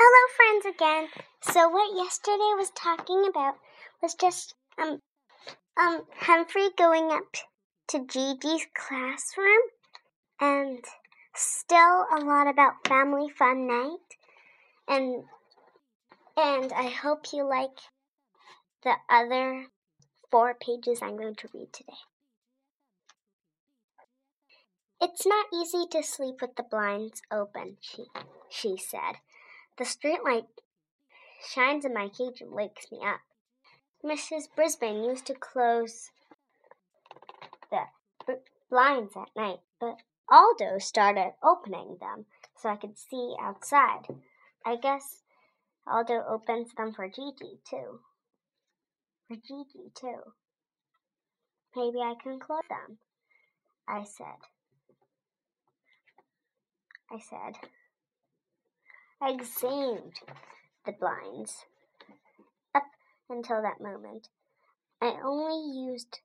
Hello, friends, again. So, what yesterday was talking about was just um um Humphrey going up to Gigi's classroom, and still a lot about family fun night, and and I hope you like the other four pages I'm going to read today. It's not easy to sleep with the blinds open, she she said. The streetlight shines in my cage and wakes me up. Mrs. Brisbane used to close the blinds at night, but Aldo started opening them so I could see outside. I guess Aldo opens them for Gigi too. For Gigi too. Maybe I can close them, I said. I said. I examined the blinds. Up until that moment, I only used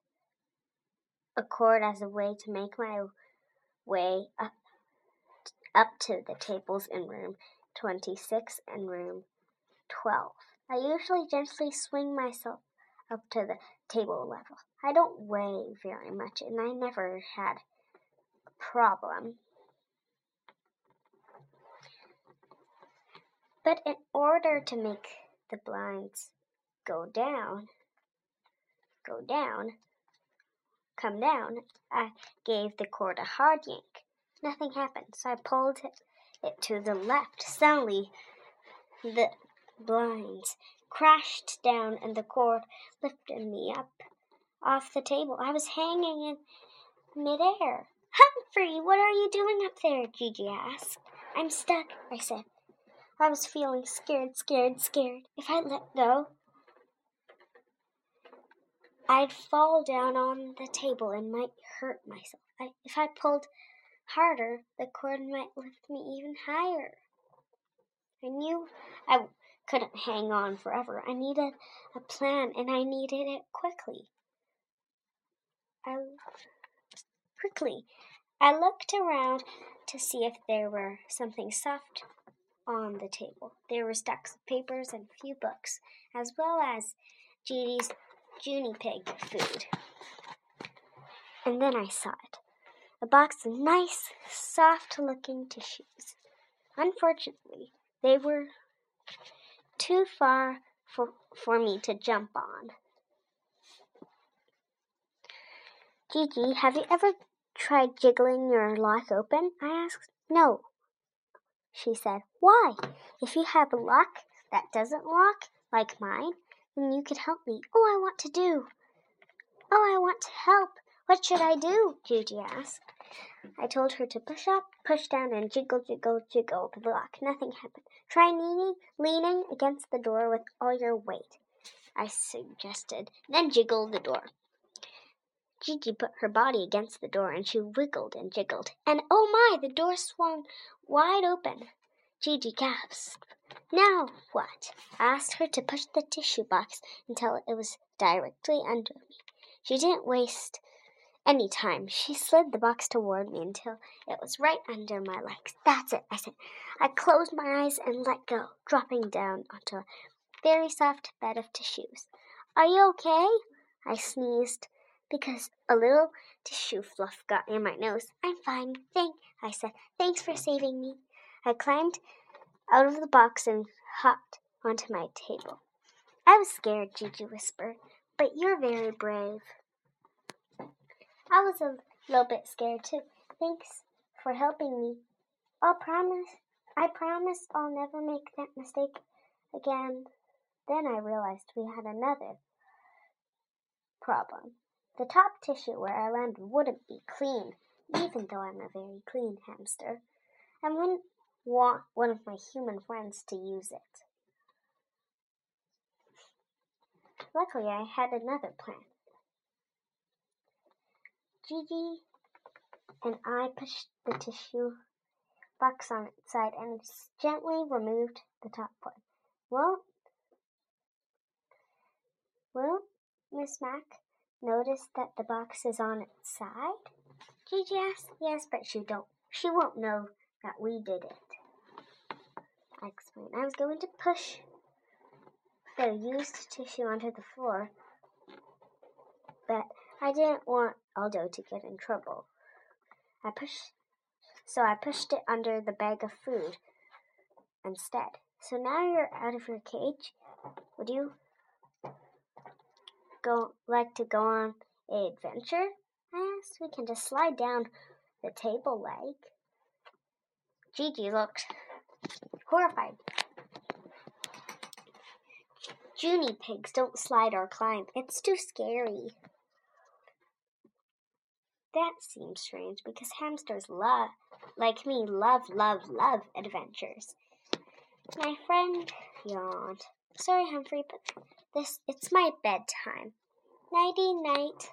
a cord as a way to make my way up up to the tables in room 26 and room 12. I usually gently swing myself up to the table level. I don't weigh very much and I never had a problem But in order to make the blinds go down, go down, come down, I gave the cord a hard yank. Nothing happened, so I pulled it, to the left. Suddenly, the blinds crashed down and the cord lifted me up off the table. I was hanging in midair. Humphrey, what are you doing up there? Gigi asked. I'm stuck, I said. I was feeling scared, scared, scared. If I let go, I'd fall down on the table and might hurt myself. I, if I pulled harder, the cord might lift me even higher. I knew I couldn't hang on forever. I needed a plan, and I needed it quickly. I quickly. I looked around to see if there were something soft on the table. There were stacks of papers and a few books, as well as Judy's Junie Pig food. And then I saw it a box of nice, soft looking tissues. Unfortunately, they were too far for, for me to jump on. Gigi, have you ever tried jiggling your lock open? I asked. No, she said. Why? If you have a lock that doesn't lock, like mine, then you could help me. Oh, I want to do. Oh, I want to help. What should I do? Gigi asked. I told her to push up, push down, and jiggle, jiggle, jiggle the lock. Nothing happened. Try leaning, leaning against the door with all your weight, I suggested. Then jiggle the door. Gigi put her body against the door and she wiggled and jiggled. And oh my, the door swung wide open. Gigi gasped. Now what? I asked her to push the tissue box until it was directly under me. She didn't waste any time. She slid the box toward me until it was right under my legs. That's it, I said. I closed my eyes and let go, dropping down onto a very soft bed of tissues. Are you okay? I sneezed because a little tissue fluff got in my nose. I'm fine, thank I said. Thanks for saving me. I climbed out of the box and hopped onto my table. I was scared, Gigi whispered, but you're very brave. I was a little bit scared too. Thanks for helping me. I'll promise I promise I'll never make that mistake again. Then I realized we had another problem. The top tissue where I landed wouldn't be clean, even though I'm a very clean hamster. I wouldn't want one of my human friends to use it. Luckily, I had another plan. Gigi and I pushed the tissue box on its side and gently removed the top part. Well, well, Miss Mac, notice that the box is on its side? Gigi asked. Yes, but she don't. She won't know that we did it. I explained. I was going to push the used tissue onto the floor, but I didn't want Aldo to get in trouble. I pushed, so I pushed it under the bag of food instead. So now you're out of your cage. Would you go like to go on an adventure? I asked. We can just slide down the table leg. Gigi looked horrified. Junie pigs don't slide or climb. It's too scary. That seems strange because hamsters love, like me, love, love, love adventures. My friend yawned. Sorry, Humphrey, but this it's my bedtime. Nighty night.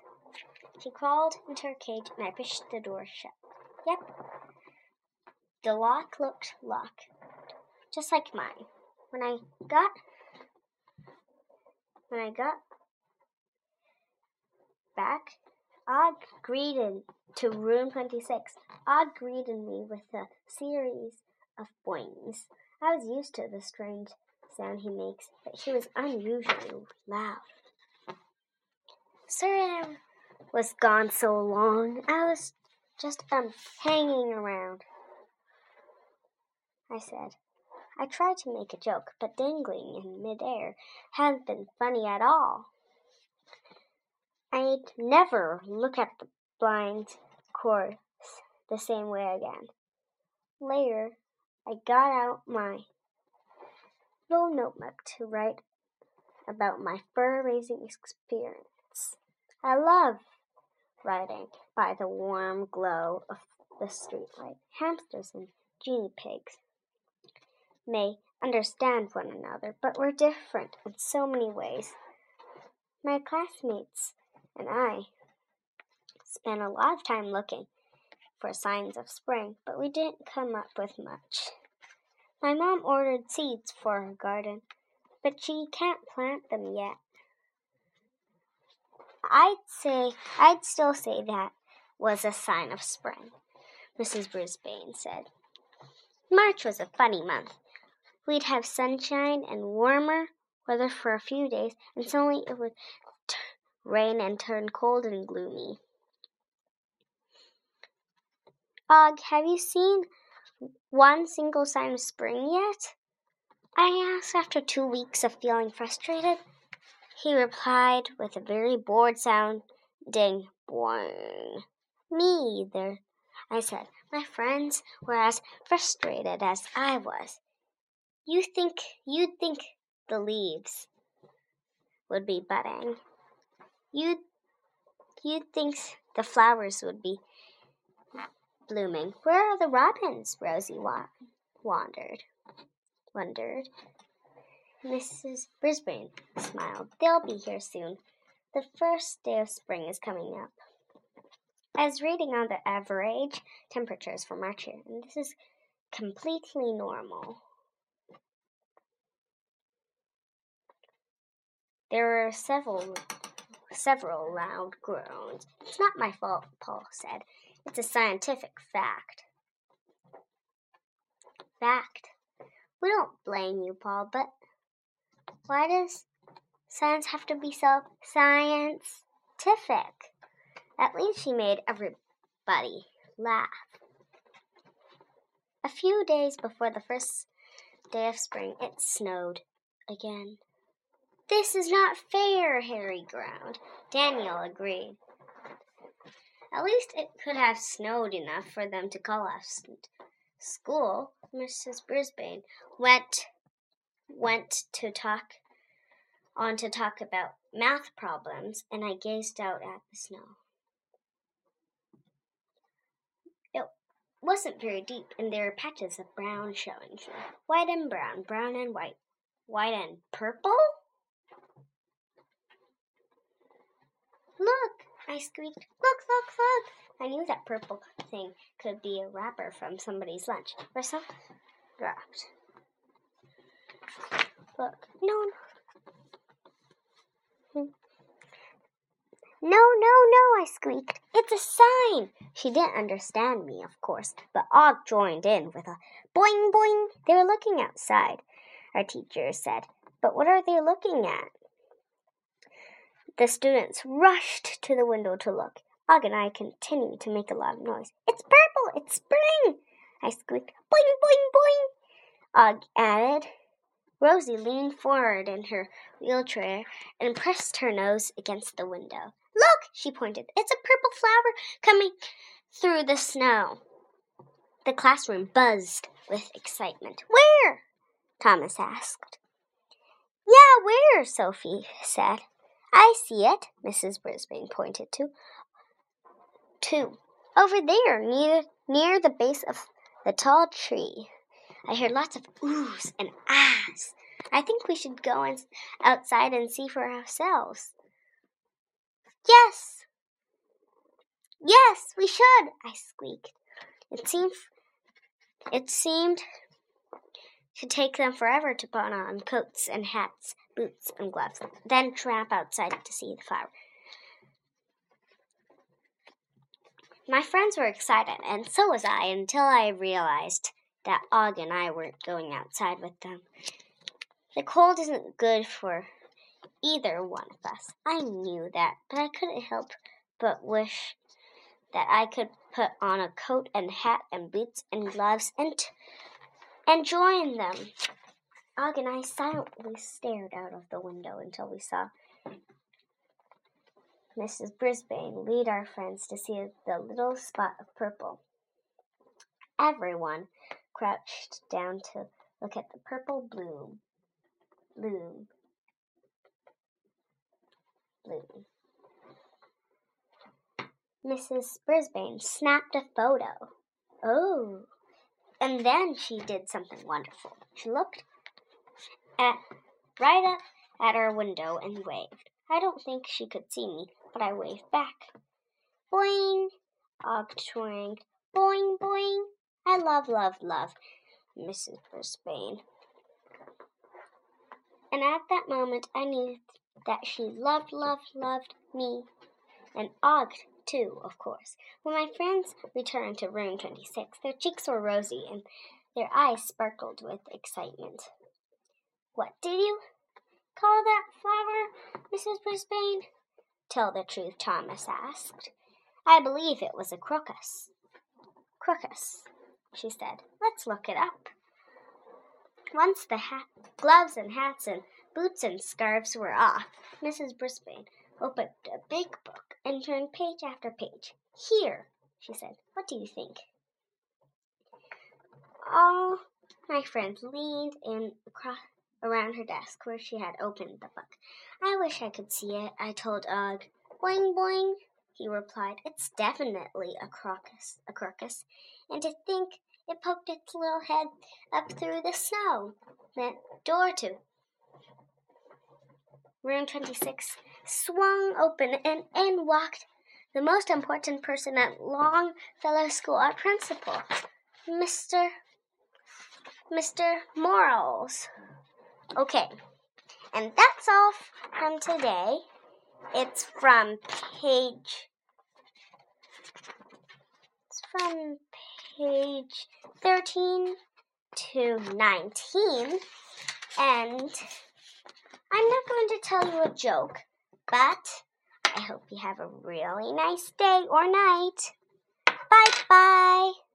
She crawled into her cage and I pushed the door shut. Yep. The lock looked locked, just like mine. When I got when I got back, Og greeted to room 26. Og greeted me with a series of boings. I was used to the strange sound he makes, but he was unusually loud. I was gone so long. I was just um hanging around. I said. I tried to make a joke, but dangling in midair hadn't been funny at all. I'd never look at the blind course the same way again. Later, I got out my little notebook to write about my fur raising experience. I love writing by the warm glow of the streetlight. Hamsters and guinea pigs may understand one another, but we're different in so many ways. My classmates and I spent a lot of time looking for signs of spring, but we didn't come up with much. My mom ordered seeds for her garden, but she can't plant them yet. I'd say, I'd still say that was a sign of spring, Mrs. Brisbane said. March was a funny month. We'd have sunshine and warmer weather for a few days, and suddenly it would t- rain and turn cold and gloomy. Og, have you seen one single sign of spring yet? I asked after two weeks of feeling frustrated. He replied with a very bored sounding boing. Me either, I said. My friends were as frustrated as I was. You think you'd think the leaves would be budding. You'd you'd think the flowers would be blooming. Where are the robins? Rosie wa- wandered, wondered. Mrs. Brisbane smiled. They'll be here soon. The first day of spring is coming up. I was reading on the average temperatures for March here, and this is completely normal. There were several several loud groans. It's not my fault, Paul said. It's a scientific fact. Fact. We don't blame you, Paul, but why does science have to be so scientific? At least she made everybody laugh. A few days before the first day of spring, it snowed again. This is not fair, Harry groaned. Daniel agreed. At least it could have snowed enough for them to call off school. Mrs. Brisbane went went to talk on to talk about math problems, and I gazed out at the snow. It wasn't very deep, and there were patches of brown showing through. White and brown, brown and white, white and purple? Look! I squeaked. Look, look, look! I knew that purple thing could be a wrapper from somebody's lunch some dropped. Look, no, hmm. No, no, no, I squeaked. It's a sign. She didn't understand me, of course, but Og joined in with a boing boing. They were looking outside, our teacher said. But what are they looking at? The students rushed to the window to look. Og and I continued to make a lot of noise. It's purple! It's spring! I squeaked. Boing, boing, boing! Og added. Rosie leaned forward in her wheelchair and pressed her nose against the window. Look, she pointed. It's a purple flower coming through the snow. The classroom buzzed with excitement. Where? Thomas asked. Yeah, where? Sophie said. I see it, Mrs. Brisbane pointed to. Two. Over there, near near the base of the tall tree. I heard lots of oohs and ahs. I think we should go outside and see for ourselves. Yes. Yes, we should, I squeaked. It seemed it seemed to take them forever to put on coats and hats, boots and gloves, then tramp outside to see the flower. My friends were excited, and so was I until I realized that Og and I weren't going outside with them. The cold isn't good for either one of us. I knew that, but I couldn't help but wish that I could put on a coat and hat and boots and gloves and and join them. Og and I silently stared out of the window until we saw Mrs. Brisbane lead our friends to see the little spot of purple. Everyone crouched down to look at the purple bloom. Bloom bloom. Mrs. Brisbane snapped a photo. Oh. And then she did something wonderful. She looked at right up at our window and waved. I don't think she could see me, but I waved back. Boing! Og twanged. Boing, boing. I love, love, love Mrs. Brisbane. And at that moment, I knew that she loved, loved, loved me, and Og too, of course. When my friends returned to room 26, their cheeks were rosy and their eyes sparkled with excitement. What did you call that flower, Mrs. Brisbane? Tell the truth, Thomas asked. I believe it was a crocus. Crocus, she said. Let's look it up. Once the gloves and hats and Boots and scarves were off. Mrs. Brisbane opened a big book and turned page after page. Here, she said, what do you think? All my friends leaned in across around her desk where she had opened the book. I wish I could see it, I told Og. Boing boing, he replied. It's definitely a crocus, a crocus. And to think it poked its little head up through the snow. That door to room 26 swung open and in walked the most important person at Longfellow School, our principal, Mr. Mr. Morales. Okay, and that's all from today. It's from page. It's from page 13 to 19, and I'm not going to tell you a joke, but I hope you have a really nice day or night. Bye bye.